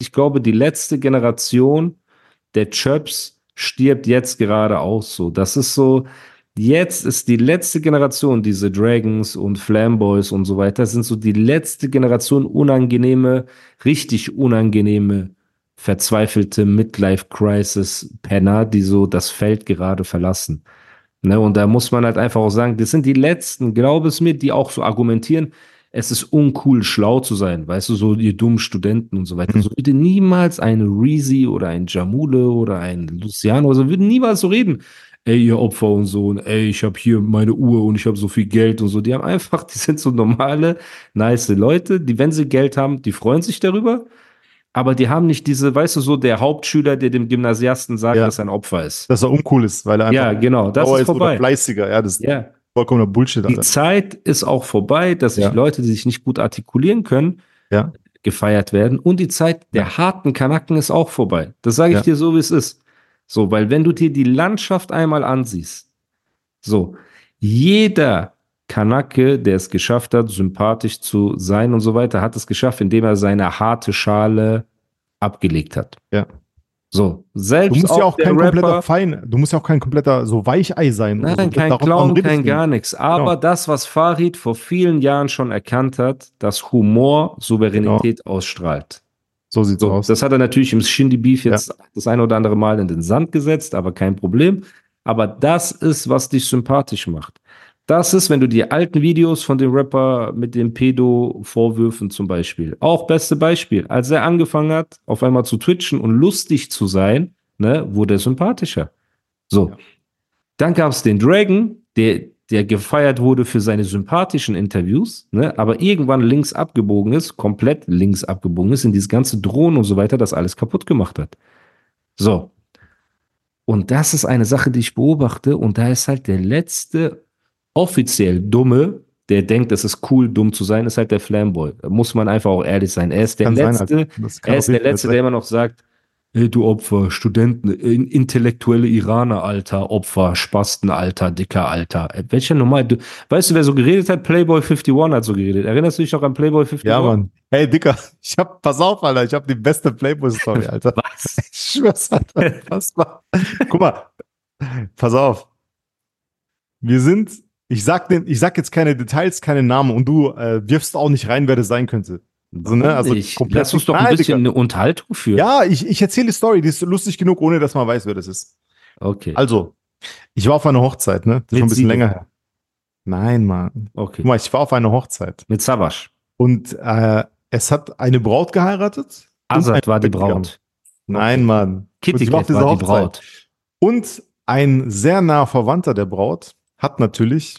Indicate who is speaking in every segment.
Speaker 1: Ich glaube, die letzte Generation der Chöps stirbt jetzt gerade auch so. Das ist so, jetzt ist die letzte Generation, diese Dragons und Flamboys und so weiter, sind so die letzte Generation unangenehme, richtig unangenehme, verzweifelte Midlife-Crisis-Penner, die so das Feld gerade verlassen. Ne, und da muss man halt einfach auch sagen, das sind die letzten, glaube es mir, die auch so argumentieren, es ist uncool, schlau zu sein, weißt du, so ihr dummen Studenten und so weiter.
Speaker 2: Mhm.
Speaker 1: So würde niemals ein Reezy oder ein Jamule oder ein Luciano oder so, würden niemals so reden. Ey, ihr Opfer und so, und ey, ich habe hier meine Uhr und ich habe so viel Geld und so. Die haben einfach, die sind so normale, nice Leute, die, wenn sie Geld haben, die freuen sich darüber. Aber die haben nicht diese, weißt du, so der Hauptschüler, der dem Gymnasiasten sagt,
Speaker 2: Ja.
Speaker 1: dass er ein Opfer ist.
Speaker 2: Dass er uncool ist, weil er einfach
Speaker 1: Ja, genau, das ist
Speaker 2: oder
Speaker 1: vorbei.
Speaker 2: fleißiger. Ja, das ist
Speaker 1: Ja.
Speaker 2: Vollkommener Bullshit.
Speaker 1: Die. Zeit ist auch vorbei, dass sich
Speaker 2: Ja.
Speaker 1: Leute, die sich nicht gut artikulieren können,
Speaker 2: Ja.
Speaker 1: gefeiert werden. Und die Zeit der harten Kanaken ist auch vorbei. Das sage ich
Speaker 2: Ja.
Speaker 1: dir so, wie es ist. So, weil wenn du dir die Landschaft einmal ansiehst, so, jeder Kanake, der es geschafft hat, sympathisch zu sein und so weiter, hat es geschafft, indem er seine harte Schale abgelegt hat.
Speaker 2: Ja.
Speaker 1: So,
Speaker 2: Du
Speaker 1: selbst
Speaker 2: musst ja auch kein kompletter
Speaker 1: Rapper-
Speaker 2: Fein, du musst ja auch kein kompletter so Weichei sein.
Speaker 1: Nein,
Speaker 2: so.
Speaker 1: kein Clown, kein
Speaker 2: du
Speaker 1: gar
Speaker 2: nicht.
Speaker 1: nichts. Aber
Speaker 2: Genau.
Speaker 1: das, was Farid vor vielen Jahren schon erkannt hat, dass Humor Souveränität ausstrahlt.
Speaker 2: So sieht's
Speaker 1: So,
Speaker 2: aus.
Speaker 1: das hat er natürlich im Shindy Beef jetzt das ein oder andere Mal in den Sand gesetzt, aber kein Problem. Aber das ist, was dich sympathisch macht. Das ist, wenn du die alten Videos von dem Rapper mit den Pedo-Vorwürfen zum Beispiel, auch beste Beispiel, als er angefangen hat, auf einmal zu twitchen und lustig zu sein, ne, wurde er sympathischer. So.
Speaker 2: Ja.
Speaker 1: Dann gab es den Dragon, der, der gefeiert wurde für seine sympathischen Interviews, ne, aber irgendwann links abgebogen ist, komplett links abgebogen ist, in dieses ganze Drohnen und so weiter, das alles kaputt gemacht hat. So. Und das ist eine Sache, die ich beobachte, und da ist halt der letzte offiziell Dumme, der denkt, es ist cool, dumm zu sein, ist halt der Flamboy. Da muss man einfach auch ehrlich sein. Er ist der
Speaker 2: Kann
Speaker 1: Letzte,
Speaker 2: kann
Speaker 1: er ist der Letzte,
Speaker 2: sein.
Speaker 1: der immer noch sagt, Ey, du Opfer, Studenten, in- intellektuelle Iraner, Alter, Opfer, Spasten, Alter, Dicker, Alter. Ey, Welcher normal, du, weißt du, wer so geredet hat? Playboy 51 hat so geredet. Erinnerst du dich noch an Playboy 51?
Speaker 2: Ja, Mann. Hey, Dicker, ich hab, pass auf, Alter, ich hab die beste Playboy-Story, Alter.
Speaker 1: Was?
Speaker 2: Ich schwör's, Alter. Pass mal. Guck mal, pass auf. Wir sind, ich sag, den, ich sag jetzt keine Details, keine Namen und du äh, wirfst auch nicht rein, wer das sein könnte. So, ne? Also
Speaker 1: ich,
Speaker 2: komplett
Speaker 1: lass uns doch ein bisschen
Speaker 2: Digga.
Speaker 1: eine Unterhaltung führen.
Speaker 2: Ja, ich, ich erzähle die Story, die ist lustig genug, ohne dass man weiß, wer das ist.
Speaker 1: Okay.
Speaker 2: Also, ich war auf einer Hochzeit, ne? Das ist schon ein bisschen länger her. Nein, Mann.
Speaker 1: okay.
Speaker 2: Guck mal, ich war auf einer Hochzeit
Speaker 1: Mit Savasch.
Speaker 2: und äh, es hat eine Braut geheiratet.
Speaker 1: Azad war die. Braut.
Speaker 2: Nein, Mann.
Speaker 1: Kitty
Speaker 2: ich war
Speaker 1: die. Braut.
Speaker 2: Und ein sehr naher Verwandter der Braut hat natürlich,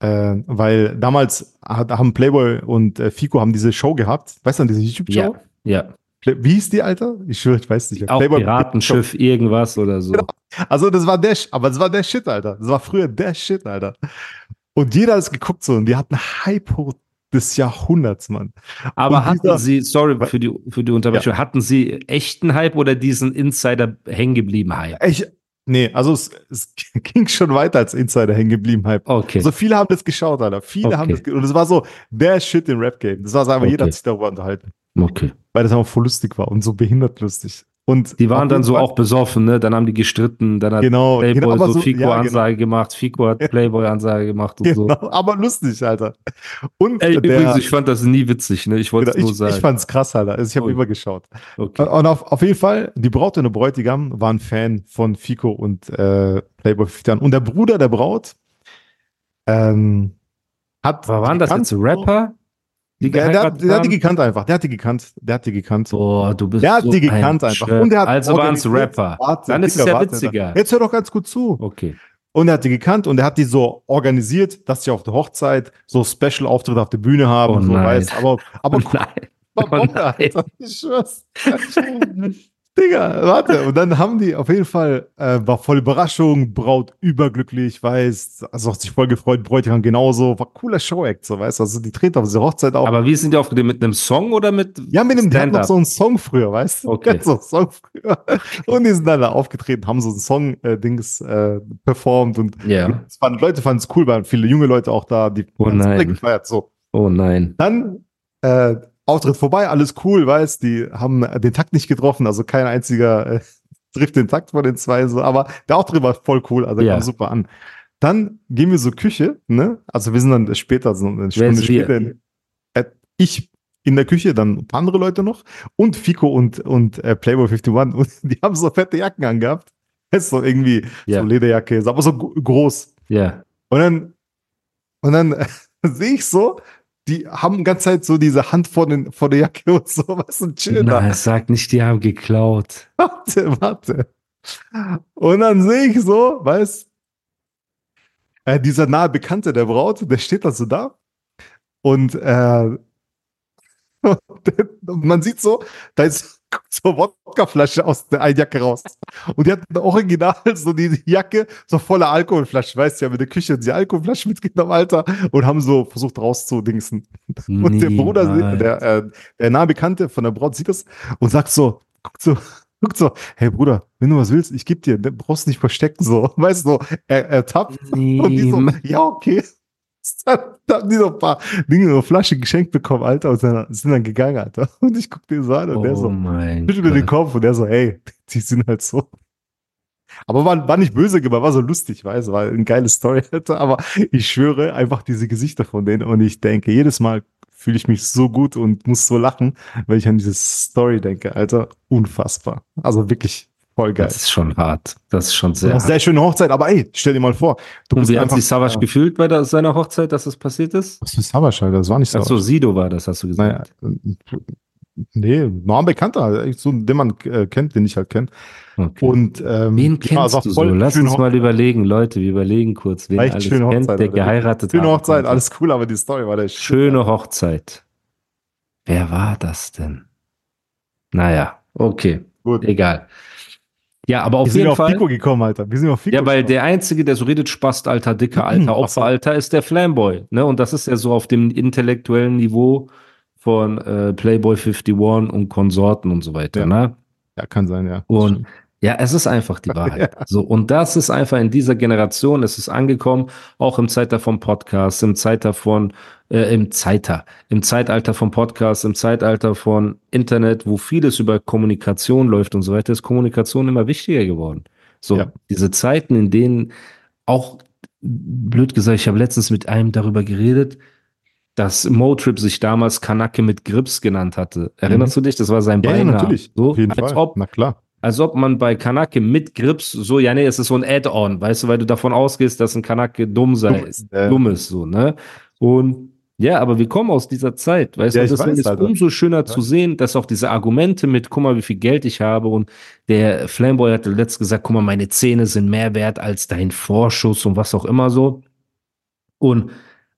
Speaker 2: äh, weil damals hat, haben Playboy und äh, Fico haben diese Show gehabt. Weißt du, diese YouTube-Show?
Speaker 1: Ja, ja.
Speaker 2: Wie hieß die, Alter? Ich schwöre, ich weiß nicht.
Speaker 1: Auch
Speaker 2: Playboy-
Speaker 1: Piratenschiff, irgendwas oder so.
Speaker 2: Genau. Also das war der, aber das war der Shit, Alter. Das war früher der Shit, Alter. Und jeder hat es geguckt so und die hatten Hype hoch des Jahrhunderts, Mann.
Speaker 1: Aber
Speaker 2: Und
Speaker 1: hatten
Speaker 2: dieser-
Speaker 1: Sie, sorry für die, für die Unterbrechung, hatten Sie echten Hype oder diesen Insider hängen geblieben Hype?
Speaker 2: Ich, nee, also es, es ging schon weiter als Insider hängen geblieben Hype.
Speaker 1: Okay.
Speaker 2: Also viele haben das geschaut, Alter. Viele
Speaker 1: Okay.
Speaker 2: haben das und es war so der Shit im Rap-Game. Das war so einfach, jeder
Speaker 1: Okay.
Speaker 2: hat sich darüber unterhalten,
Speaker 1: okay.
Speaker 2: weil das einfach voll lustig war und so behindert lustig. Und
Speaker 1: Die waren dann so
Speaker 2: Fall-
Speaker 1: auch besoffen, ne? Dann haben die gestritten, dann hat
Speaker 2: genau,
Speaker 1: Playboy
Speaker 2: genau,
Speaker 1: so
Speaker 2: so,
Speaker 1: Fico
Speaker 2: ja, genau,
Speaker 1: Ansage gemacht, Fico hat Playboy Ansage gemacht und so.
Speaker 2: genau, aber lustig, Alter. Und
Speaker 1: Ey,
Speaker 2: der,
Speaker 1: übrigens, ich fand das nie witzig, ne? Ich wollte es
Speaker 2: genau,
Speaker 1: nur
Speaker 2: ich,
Speaker 1: sagen.
Speaker 2: ich fand's krass, Alter. Also ich habe
Speaker 1: Ui.
Speaker 2: immer geschaut.
Speaker 1: okay.
Speaker 2: Und auf, auf jeden Fall, die Braut und der Bräutigam waren Fan von Fico und äh, Playboy 51. Und der Bruder der Braut ähm, hat.
Speaker 1: Aber waren das jetzt Rapper? Die
Speaker 2: Der, der,
Speaker 1: geheiratet
Speaker 2: der hat die
Speaker 1: haben?
Speaker 2: gekannt einfach. Der hat die gekannt. Der hat die gekannt.
Speaker 1: Boah, du bist
Speaker 2: Der hat
Speaker 1: so
Speaker 2: die gekannt
Speaker 1: ein
Speaker 2: einfach. Und der hat
Speaker 1: also waren es Rapper.
Speaker 2: Warte,
Speaker 1: Dann ist es ja
Speaker 2: warte,
Speaker 1: witziger.
Speaker 2: Jetzt hör doch ganz gut zu.
Speaker 1: Okay.
Speaker 2: Und er hat die gekannt und er hat die so organisiert, dass sie auf der Hochzeit so Special-Auftritte auf der Bühne haben
Speaker 1: Oh
Speaker 2: und so,
Speaker 1: nein.
Speaker 2: weißt Aber, aber
Speaker 1: Oh nein.
Speaker 2: war Bombe, Alter. Ich schwör's. Digga, warte. Und dann haben die auf jeden Fall, äh, war voll Überraschung, Braut überglücklich, weiß, also hat sich voll gefreut, Bräutigam genauso, war cooler Show-Act, so, weißt du, also die treten auf diese Hochzeit auch.
Speaker 1: Aber wie sind die aufgetreten? Mit einem Song oder mit
Speaker 2: ja, mit dem, die hatten noch so einen Song früher, weißt du?
Speaker 1: Okay.
Speaker 2: So einen Song früher. Und die sind dann da aufgetreten, haben so einen Song-Dings äh, performt und
Speaker 1: Ja.
Speaker 2: es waren, Leute fanden es cool, waren viele junge Leute auch da, die
Speaker 1: Oh nein.
Speaker 2: gefeiert, so.
Speaker 1: Oh nein.
Speaker 2: Dann äh, Auftritt vorbei, alles cool, weißt, die haben den Takt nicht getroffen, also kein einziger äh, trifft den Takt von den zwei so, aber der Auftritt war voll cool, also
Speaker 1: Ja.
Speaker 2: kam super an. Dann gehen wir so Küche, ne? Also wir sind dann später, so eine Stunde später, in, äh, ich in der Küche, dann ein paar andere Leute noch und Fico und, und äh, Playboy 51 und die haben so fette Jacken angehabt. Das ist so irgendwie
Speaker 1: Ja.
Speaker 2: so Lederjacke, ist aber so gro- groß.
Speaker 1: Ja.
Speaker 2: Und dann, und dann äh, sehe ich so, die haben die ganze Zeit so diese Hand vor, den, vor der Jacke und so, was ein Chill da.
Speaker 1: Nein, sag nicht, die haben geklaut.
Speaker 2: Warte, warte. Und dann sehe ich so, weißt äh, dieser nahe Bekannte der Braut, der steht da so da. Und äh, und man sieht so, da ist so eine Wodkaflasche aus der einen Jacke raus. Und die hat original so die Jacke so voller Alkoholflasche, weißt du, ja, mit der Küche die Alkoholflasche mitgenommen, Alter, und haben so versucht rauszudingsen. Und der Bruder, der, äh, der nahe Bekannte von der Braut sieht das und sagt so, guckt so, guckt so, hey Bruder, wenn du was willst, ich geb dir, du brauchst nicht verstecken, so, weißt du, so, er, er tappt und die so, ja, okay. Dann haben die so ein paar Dinge, so Flasche geschenkt bekommen, Alter, und dann, sind dann gegangen, Alter. Und ich guck den so an und der
Speaker 1: Oh
Speaker 2: so,
Speaker 1: mein
Speaker 2: schüttelt mir den. Kopf und der so, hey, die sind halt so. Aber war, war nicht böse gemeint, war so lustig, weißt du, war eine geile Story, Alter. Aber ich schwöre einfach diese Gesichter von denen und ich denke, jedes Mal fühle ich mich so gut und muss so lachen, weil ich an diese Story denke, Alter. Unfassbar. Also wirklich voll geil.
Speaker 1: Das ist schon hart. Das ist schon
Speaker 2: Sehr, auch
Speaker 1: hart.
Speaker 2: sehr schöne Hochzeit, aber ey, stell dir mal vor, du
Speaker 1: Und wie hat sich Savage
Speaker 2: äh,
Speaker 1: gefühlt bei der, seiner Hochzeit, dass das passiert ist?
Speaker 2: Was für Savage, Alter, das war nicht
Speaker 1: Ach so,
Speaker 2: Savage.
Speaker 1: Sido war das, hast du
Speaker 2: Naja,
Speaker 1: gesagt.
Speaker 2: äh, nee, noch ein Bekannter, so, den man äh, kennt, den ich halt kenne.
Speaker 1: Okay.
Speaker 2: Und ähm,
Speaker 1: Wen
Speaker 2: ja,
Speaker 1: kennst
Speaker 2: war
Speaker 1: du so? Lass
Speaker 2: schöne
Speaker 1: uns mal
Speaker 2: Hochzeit.
Speaker 1: überlegen, Leute, wir überlegen kurz, wen
Speaker 2: War echt
Speaker 1: alles
Speaker 2: schöne
Speaker 1: kennt,
Speaker 2: Hochzeit,
Speaker 1: der geheiratet
Speaker 2: Schöne
Speaker 1: haben
Speaker 2: Hochzeit,
Speaker 1: konnte.
Speaker 2: alles cool, aber die Story war der Shit.
Speaker 1: Schöne Hochzeit. Wer war das denn? Naja, okay,
Speaker 2: Gut.
Speaker 1: egal. Ja, aber
Speaker 2: Wir
Speaker 1: auf
Speaker 2: sind
Speaker 1: jeden
Speaker 2: ja auf
Speaker 1: Fall.
Speaker 2: Pico gekommen, Alter. Wir sind auf Pico
Speaker 1: Ja, weil
Speaker 2: gekommen.
Speaker 1: der Einzige, der so redet, Spast, Alter, dicker, alter. Opfer, Alter, ist der Flamboy. Ne? Und das ist ja so auf dem intellektuellen Niveau von äh, Playboy 51 und Konsorten und so weiter.
Speaker 2: Ja.
Speaker 1: Ne?
Speaker 2: Ja, kann sein, ja.
Speaker 1: Und ja, es ist einfach die Wahrheit. So, und das ist einfach in dieser Generation, es ist angekommen, auch im Zeitalter vom Podcast, im Zeitalter von, äh, im Zeitalter, im Zeitalter vom Podcast, im Zeitalter von Internet, wo vieles über Kommunikation läuft und so weiter, ist Kommunikation immer wichtiger geworden. So,
Speaker 2: Ja.
Speaker 1: diese Zeiten, in denen auch, blöd gesagt, ich habe letztens mit einem darüber geredet, dass Motrip sich damals Kanake mit Grips genannt hatte. Erinnerst du dich? Das war sein
Speaker 2: Mhm. Ja, ja,
Speaker 1: Beinamen.
Speaker 2: natürlich.
Speaker 1: So,
Speaker 2: auf jeden
Speaker 1: als
Speaker 2: Fall.
Speaker 1: ob
Speaker 2: Na klar.
Speaker 1: als ob man bei Kanake mit Grips so, ja, nee, es ist so ein Add-on, weißt du, weil du davon ausgehst, dass ein Kanake dumm sei,
Speaker 2: Dumm ist, äh.
Speaker 1: dumm ist, so, ne? Und ja, aber wir kommen aus dieser Zeit, weißt
Speaker 2: Ja,
Speaker 1: du, deswegen
Speaker 2: weiß,
Speaker 1: ist
Speaker 2: Alter.
Speaker 1: umso schöner zu sehen, dass auch diese Argumente mit, guck mal, wie viel Geld ich habe und der Flamboy hat letzt gesagt, guck mal, meine Zähne sind mehr wert als dein Vorschuss und was auch immer so. Und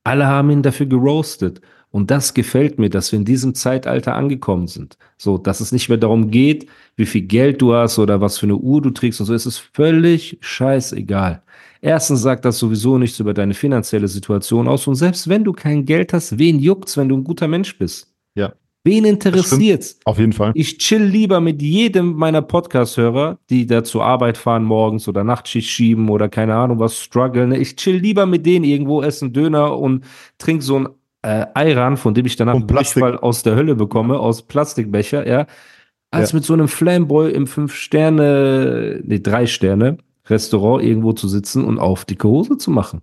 Speaker 1: alle haben ihn dafür geroastet. Und das gefällt mir, dass wir in diesem Zeitalter angekommen sind. So, dass es nicht mehr darum geht, wie viel Geld du hast oder was für eine Uhr du trägst und so. Es ist völlig scheißegal. Erstens sagt das sowieso nichts über deine finanzielle Situation aus. Und selbst wenn du kein Geld hast, wen juckt's, wenn du ein guter Mensch bist?
Speaker 2: Ja.
Speaker 1: Wen interessiert's?
Speaker 2: Auf jeden Fall.
Speaker 1: Ich chill lieber mit jedem meiner Podcast-Hörer, die da zur Arbeit fahren morgens oder Nachtschicht schieben oder keine Ahnung was strugglen. Ich chill lieber mit denen irgendwo, essen Döner und trink so ein äh, Ayran, von dem ich danach einen. Durchfall aus der Hölle bekomme, aus Plastikbecher, ja. Als
Speaker 2: Ja.
Speaker 1: mit so einem Flamboy im Fünf-Sterne, nee, Drei-Sterne-Restaurant irgendwo zu sitzen und auf dicke Hose zu machen.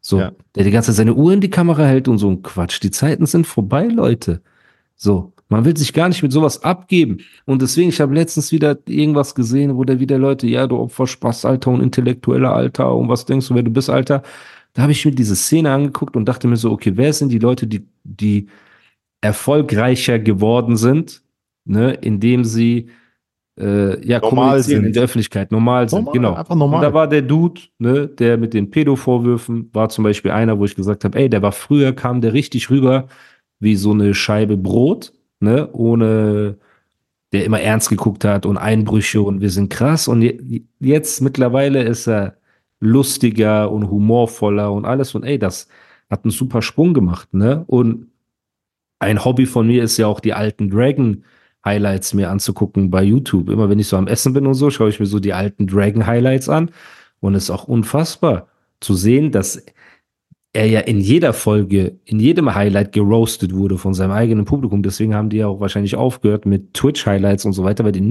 Speaker 1: So,
Speaker 2: Ja.
Speaker 1: der die ganze Zeit seine Uhr in die Kamera hält und so ein Quatsch. Die Zeiten sind vorbei, Leute. So, man will sich gar nicht mit sowas abgeben. Und deswegen, ich habe letztens wieder irgendwas gesehen, wo der wieder Leute, ja, du Opfer Spaß, Alter und intellektueller Alter und was denkst du, wer du bist, Alter? Da habe ich mir diese Szene angeguckt und dachte mir so, okay, wer sind die Leute, die, die erfolgreicher geworden sind, ne, indem sie äh, ja,
Speaker 2: Normal sind.
Speaker 1: in der Öffentlichkeit, normal sind,
Speaker 2: Normal,
Speaker 1: genau.
Speaker 2: einfach normal.
Speaker 1: Und da war der Dude, ne, der mit den Pedo-Vorwürfen, war zum Beispiel einer, wo ich gesagt habe, ey, der war früher, kam der richtig rüber wie so eine Scheibe Brot, ne, ohne der immer ernst geguckt hat und Einbrüche und wir sind krass. Und je, jetzt mittlerweile ist er lustiger und humorvoller und alles. Und ey, das hat einen super Sprung gemacht, ne? Und ein Hobby von mir ist ja auch die alten Dragon Highlights mir anzugucken bei YouTube. Immer wenn ich so am Essen bin und so, schaue ich mir so die alten Dragon Highlights an. Und es ist auch unfassbar zu sehen, dass er ja in jeder Folge, in jedem Highlight geroastet wurde von seinem eigenen Publikum. Deswegen haben die ja auch wahrscheinlich aufgehört mit Twitch-Highlights und so weiter, weil die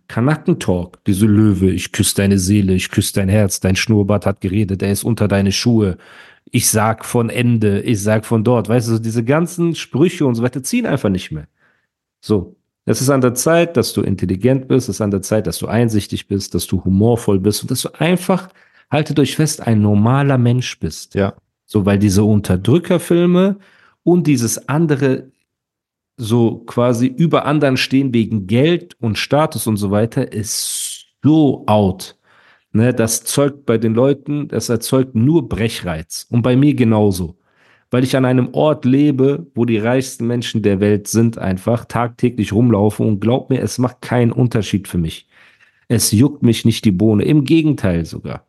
Speaker 1: Kanackentalk, diese Löwe, ich küsse deine Seele, ich küsse dein Herz, dein Schnurrbart hat geredet, er ist unter deine Schuhe, ich sag von Ende, ich sag von dort, weißt du, diese ganzen Sprüche und so weiter ziehen einfach nicht mehr. So, es ist an der Zeit, dass du intelligent bist, es ist an der Zeit, dass du einsichtig bist, dass du humorvoll bist und dass du einfach, haltet euch fest, ein normaler Mensch bist.
Speaker 2: Ja.
Speaker 1: So, weil diese Unterdrückerfilme und dieses andere so quasi über anderen stehen wegen Geld und Status und so weiter, ist so out. Ne, das zeugt bei den Leuten, das erzeugt nur Brechreiz. Und bei mir genauso. Weil ich an einem Ort lebe, wo die reichsten Menschen der Welt sind, einfach tagtäglich rumlaufen und glaub mir, es macht keinen Unterschied für mich. Es juckt mich nicht die Bohne. Im Gegenteil sogar.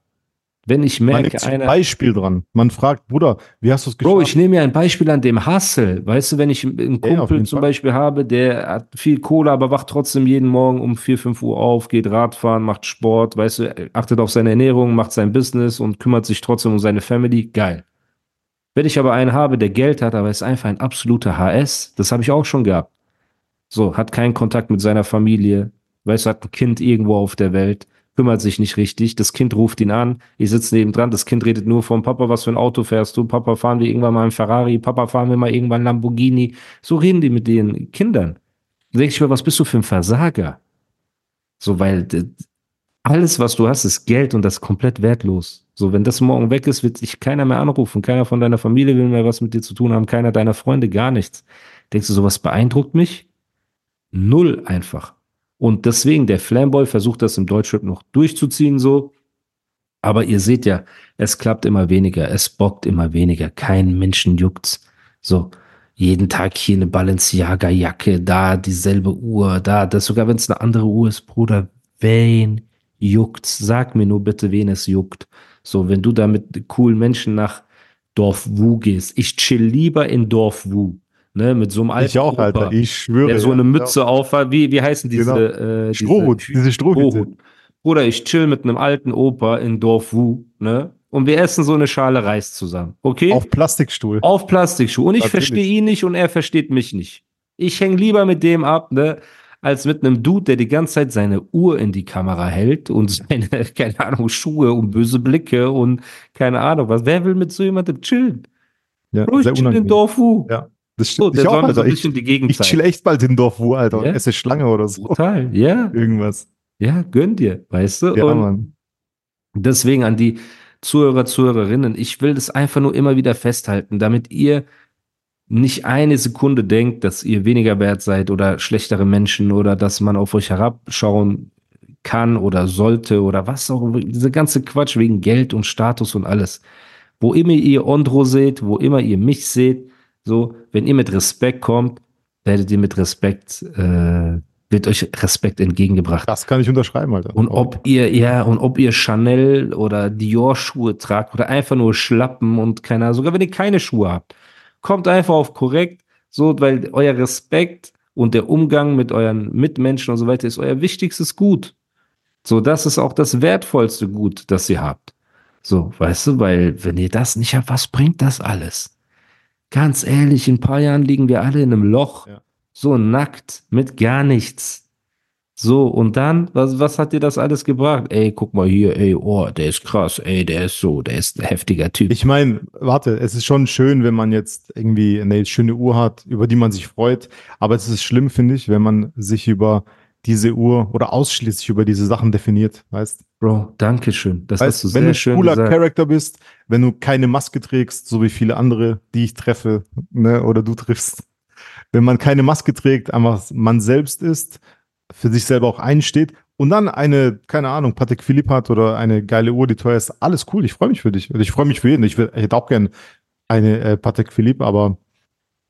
Speaker 1: Wenn ich merke,
Speaker 2: Man ein Beispiel dran. Man fragt, Bruder, wie hast du es
Speaker 1: geschafft? Bro, ich nehme mir ein Beispiel an dem Hustle. Weißt du, wenn ich einen Kumpel ja, zum Fall. Beispiel habe, der hat viel Kohle, aber wacht trotzdem jeden Morgen um 4, 5 Uhr auf, geht Radfahren, macht Sport, weißt du, achtet auf seine Ernährung, macht sein Business und kümmert sich trotzdem um seine Family. Geil. Wenn ich aber einen habe, der Geld hat, aber ist einfach ein absoluter HS, das habe ich auch schon gehabt. So, hat keinen Kontakt mit seiner Familie, weißt du, hat ein Kind irgendwo auf der Welt kümmert sich nicht richtig. Das Kind ruft ihn an, ich sitze nebendran, das Kind redet nur vom Papa, was für ein Auto fährst du? Papa, fahren wir irgendwann mal ein Ferrari? Papa, fahren wir mal irgendwann Lamborghini? So reden die mit den Kindern. Da denke ich mir, was bist du für ein Versager? So, weil alles, was du hast, ist Geld und das ist komplett wertlos. So, wenn das morgen weg ist, wird sich keiner mehr anrufen. Keiner von deiner Familie will mehr was mit dir zu tun haben. Keiner deiner Freunde, gar nichts. Denkst du, sowas beeindruckt mich? Null einfach. Und deswegen, der Flamboy versucht das im Deutschrap noch durchzuziehen, so. Aber ihr seht ja, es klappt immer weniger, es bockt immer weniger, kein Menschen juckt's. So, jeden Tag hier eine Balenciaga-Jacke, da dieselbe Uhr, da, das sogar wenn es eine andere Uhr ist, Bruder, wen juckt's? Sag mir nur bitte, wen es juckt. So, wenn du da mit coolen Menschen nach Dorf Wu gehst, ich chill lieber in Dorf Wu ne, mit so einem
Speaker 2: alten Ich auch, Opa, Alter, ich schwöre.
Speaker 1: Der so eine Mütze ja. auf hat, wie, wie heißen diese, genau.
Speaker 2: äh, Strohhut, diese, diese Strohhut.
Speaker 1: Bruder, ich chill mit einem alten Opa in Dorf Wu, ne, und wir essen so eine Schale Reis zusammen, okay?
Speaker 2: Auf Plastikstuhl.
Speaker 1: Auf Plastikstuhl. Und ich verstehe ihn nicht und er versteht mich nicht. Ich hänge lieber mit dem ab, ne, als mit einem Dude, der die ganze Zeit seine Uhr in die Kamera hält und seine, keine Ahnung, Schuhe und böse Blicke und keine Ahnung was. Wer will mit so jemandem chillen?
Speaker 2: Ja, Bro, ich chill in
Speaker 1: Dorf Wu.
Speaker 2: Ja. Das stimmt. So, ich auch, Alter. Ich, ich chill echt bald in Dorfwo, Alter. Ja. Esse Schlange oder so.
Speaker 1: Total, ja.
Speaker 2: Irgendwas.
Speaker 1: Ja, gönn dir, weißt du?
Speaker 2: Ja, Und Mann.
Speaker 1: Deswegen an die Zuhörer, Zuhörerinnen, ich will das einfach nur immer wieder festhalten, damit ihr nicht eine Sekunde denkt, dass ihr weniger wert seid oder schlechtere Menschen oder dass man auf euch herabschauen kann oder sollte oder was auch, diese ganze Quatsch wegen Geld und Status und alles. Wo immer ihr Ondro seht, wo immer ihr mich seht, so, wenn ihr mit Respekt kommt, werdet ihr mit Respekt äh, wird euch Respekt entgegengebracht.
Speaker 2: Das kann ich unterschreiben, Alter.
Speaker 1: Und ob ihr, ja, und ob ihr Chanel oder Dior-Schuhe tragt oder einfach nur Schlappen und keiner, sogar wenn ihr keine Schuhe habt, kommt einfach auf korrekt, so, weil euer Respekt und der Umgang mit euren Mitmenschen und so weiter ist euer wichtigstes Gut. So, das ist auch das wertvollste Gut, das ihr habt. So, weißt du, weil wenn ihr das nicht habt, was bringt das alles? Ganz ehrlich, in ein paar Jahren liegen wir alle in einem Loch.
Speaker 2: Ja.
Speaker 1: So nackt, mit gar nichts. So, und dann, was, was hat dir das alles gebracht? Ey, guck mal hier, ey, oh, der ist krass, ey, der ist so, der ist ein heftiger Typ.
Speaker 2: Ich meine, warte, es ist schon schön, wenn man jetzt irgendwie eine schöne Uhr hat, über die man sich freut. Aber es ist schlimm, finde ich, wenn man sich über diese Uhr oder ausschließlich über diese Sachen definiert, weißt
Speaker 1: Bro, danke schön. Das
Speaker 2: weißt,
Speaker 1: hast du
Speaker 2: wenn
Speaker 1: sehr
Speaker 2: du
Speaker 1: schön
Speaker 2: cooler
Speaker 1: gesagt.
Speaker 2: Charakter bist, wenn du keine Maske trägst, so wie viele andere, die ich treffe, ne, oder du triffst. Wenn man keine Maske trägt, einfach man selbst ist, für sich selber auch einsteht und dann eine, keine Ahnung, Patek Philippe hat oder eine geile Uhr, die teuer ist, alles cool. Ich freue mich für dich. Ich freue mich für jeden. Ich, will, ich hätte auch gern eine äh, Patek Philippe, aber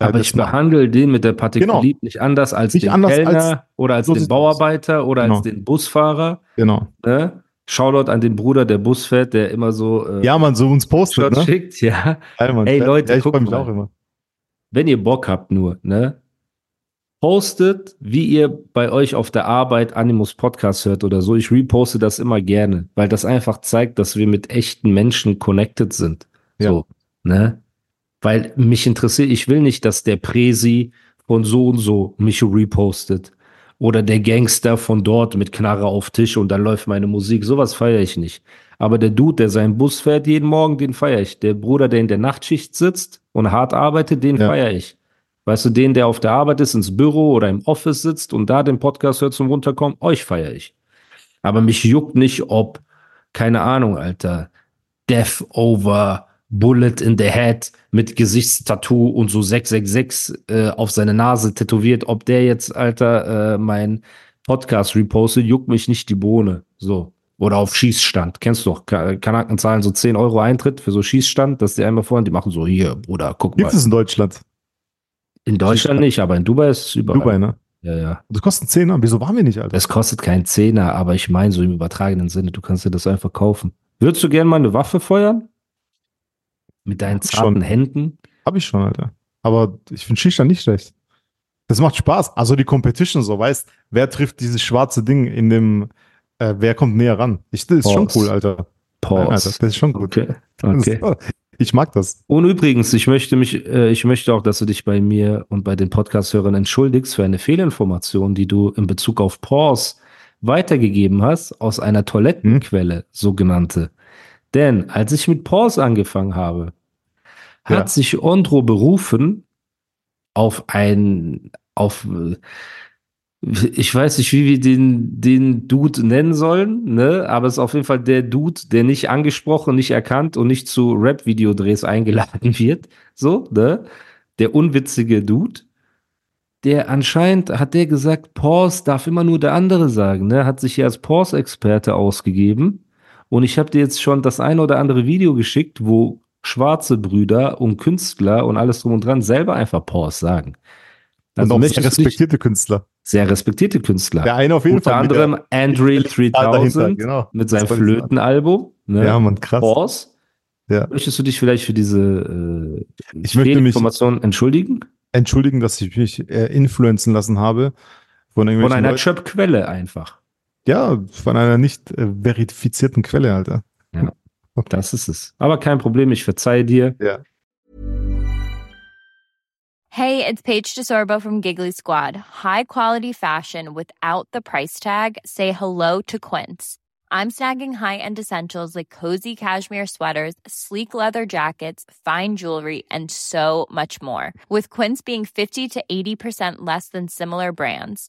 Speaker 1: Aber
Speaker 2: das
Speaker 1: ich behandle den mit der Patek
Speaker 2: Genau.
Speaker 1: Nicht anders als
Speaker 2: Nicht
Speaker 1: den
Speaker 2: anders
Speaker 1: Kellner
Speaker 2: als-
Speaker 1: oder als
Speaker 2: so
Speaker 1: den Bauarbeiter oder als
Speaker 2: Genau.
Speaker 1: den Busfahrer.
Speaker 2: genau.
Speaker 1: Ne? Shoutout an den Bruder, der Bus fährt, der immer so äh,
Speaker 2: Ja, man, so uns postet, ne?
Speaker 1: schickt. Ja.
Speaker 2: Geil, Mann.
Speaker 1: Ey, Leute,
Speaker 2: ja, ich
Speaker 1: guck
Speaker 2: freue mich auch immer.
Speaker 1: Wenn ihr Bock habt nur, ne? Postet, wie ihr bei euch auf der Arbeit Animus Podcast hört oder so. Ich reposte das immer gerne, weil das einfach zeigt, dass wir mit echten Menschen connected sind.
Speaker 2: Ja.
Speaker 1: So, ne? Weil mich interessiert, ich will nicht, dass der Presi von so und so mich repostet. Oder der Gangster von dort mit Knarre auf Tisch und dann läuft meine Musik. Sowas feiere ich nicht. Aber der Dude, der seinen Bus fährt jeden Morgen, den feiere ich. Der Bruder, der in der Nachtschicht sitzt und hart arbeitet, den
Speaker 2: Ja.
Speaker 1: feiere ich. Weißt du, den, der auf der Arbeit ist, ins Büro oder im Office sitzt und da den Podcast hört zum Runterkommen, euch feiere ich. Aber mich juckt nicht, ob, keine Ahnung, Alter, Death over Bullet in the Head mit Gesichtstattoo und so 666 äh, auf seine Nase tätowiert, ob der jetzt, Alter, äh, mein Podcast repostet, juckt mich nicht die Bohne. So. Oder auf Schießstand. Kennst du doch. Ka- Kanaken zahlen so 10 Euro Eintritt für so Schießstand, dass die einmal vorhin, die machen so, hier, Bruder, guck mal.
Speaker 2: Gibt es in Deutschland?
Speaker 1: In Deutschland nicht, aber in Dubai ist es überall.
Speaker 2: Dubai, ne?
Speaker 1: Ja, ja.
Speaker 2: Das kostet 10 Euro. Wieso waren wir nicht, Alter?
Speaker 1: Es kostet keinen Zehner, aber ich meine so im übertragenen Sinne, du kannst dir das einfach kaufen. Würdest du gerne mal eine Waffe feuern? Mit deinen zarten
Speaker 2: schon.
Speaker 1: Händen?
Speaker 2: Hab ich schon, Alter. Aber ich finde Schießstand nicht schlecht. Das macht Spaß. Also die Competition so, weißt, wer trifft dieses schwarze Ding in dem, äh, wer kommt näher ran? Ich, das ist schon
Speaker 1: Pause.
Speaker 2: cool, Alter.
Speaker 1: Pause.
Speaker 2: Alter, das ist schon gut.
Speaker 1: Okay. Okay.
Speaker 2: Ich mag das.
Speaker 1: Und übrigens, ich möchte mich, äh, ich möchte auch, dass du dich bei mir und bei den Podcast-Hörern entschuldigst für eine Fehlinformation, die du in Bezug auf Pause weitergegeben hast, aus einer Toilettenquelle, sogenannte. Denn als ich mit Pause angefangen habe, hat
Speaker 2: Ja.
Speaker 1: sich Ondro berufen auf ein, auf, ich weiß nicht, wie wir den, den Dude nennen sollen, ne? Aber es ist auf jeden Fall der Dude, der nicht angesprochen, nicht erkannt und nicht zu Rap-Videodrehs eingeladen wird. So, ne? Der unwitzige Dude. Der anscheinend hat der gesagt, Pause darf immer nur der andere sagen, ne? Hat sich hier als Pause-Experte ausgegeben. Und ich habe dir jetzt schon das eine oder andere Video geschickt, wo schwarze Brüder und Künstler und alles drum und dran selber einfach Pause sagen.
Speaker 2: Und auch sehr respektierte Künstler.
Speaker 1: sehr respektierte Künstler.
Speaker 2: Der eine auf jeden
Speaker 1: Unter
Speaker 2: Fall. mit
Speaker 1: anderem
Speaker 2: der-
Speaker 1: Andre
Speaker 2: mit der Zahl
Speaker 1: 3000
Speaker 2: dahinter, genau.
Speaker 1: mit seinem. Flötenalbum. Ne?
Speaker 2: Ja, Mann, krass.
Speaker 1: Pause.
Speaker 2: Ja.
Speaker 1: Möchtest du dich vielleicht für diese äh,
Speaker 2: Ich möchte mich-
Speaker 1: entschuldigen?
Speaker 2: Entschuldigen, dass ich mich äh, influenzen lassen habe von
Speaker 1: Von einer
Speaker 2: Leuten.
Speaker 1: Chöp-Quelle einfach.
Speaker 2: Ja, von einer nicht äh, verifizierten Quelle, Alter.
Speaker 1: Das ist es. Aber kein Problem, ich verzeihe dir.
Speaker 2: Ja.
Speaker 3: Hey, it's Paige DeSorbo from Giggly Squad. High quality fashion without the price tag. Say hello to Quince. I'm snagging high-end essentials like cozy cashmere sweaters, sleek leather jackets, fine jewelry, and so much more. With Quince being 50 to 80% less than similar brands.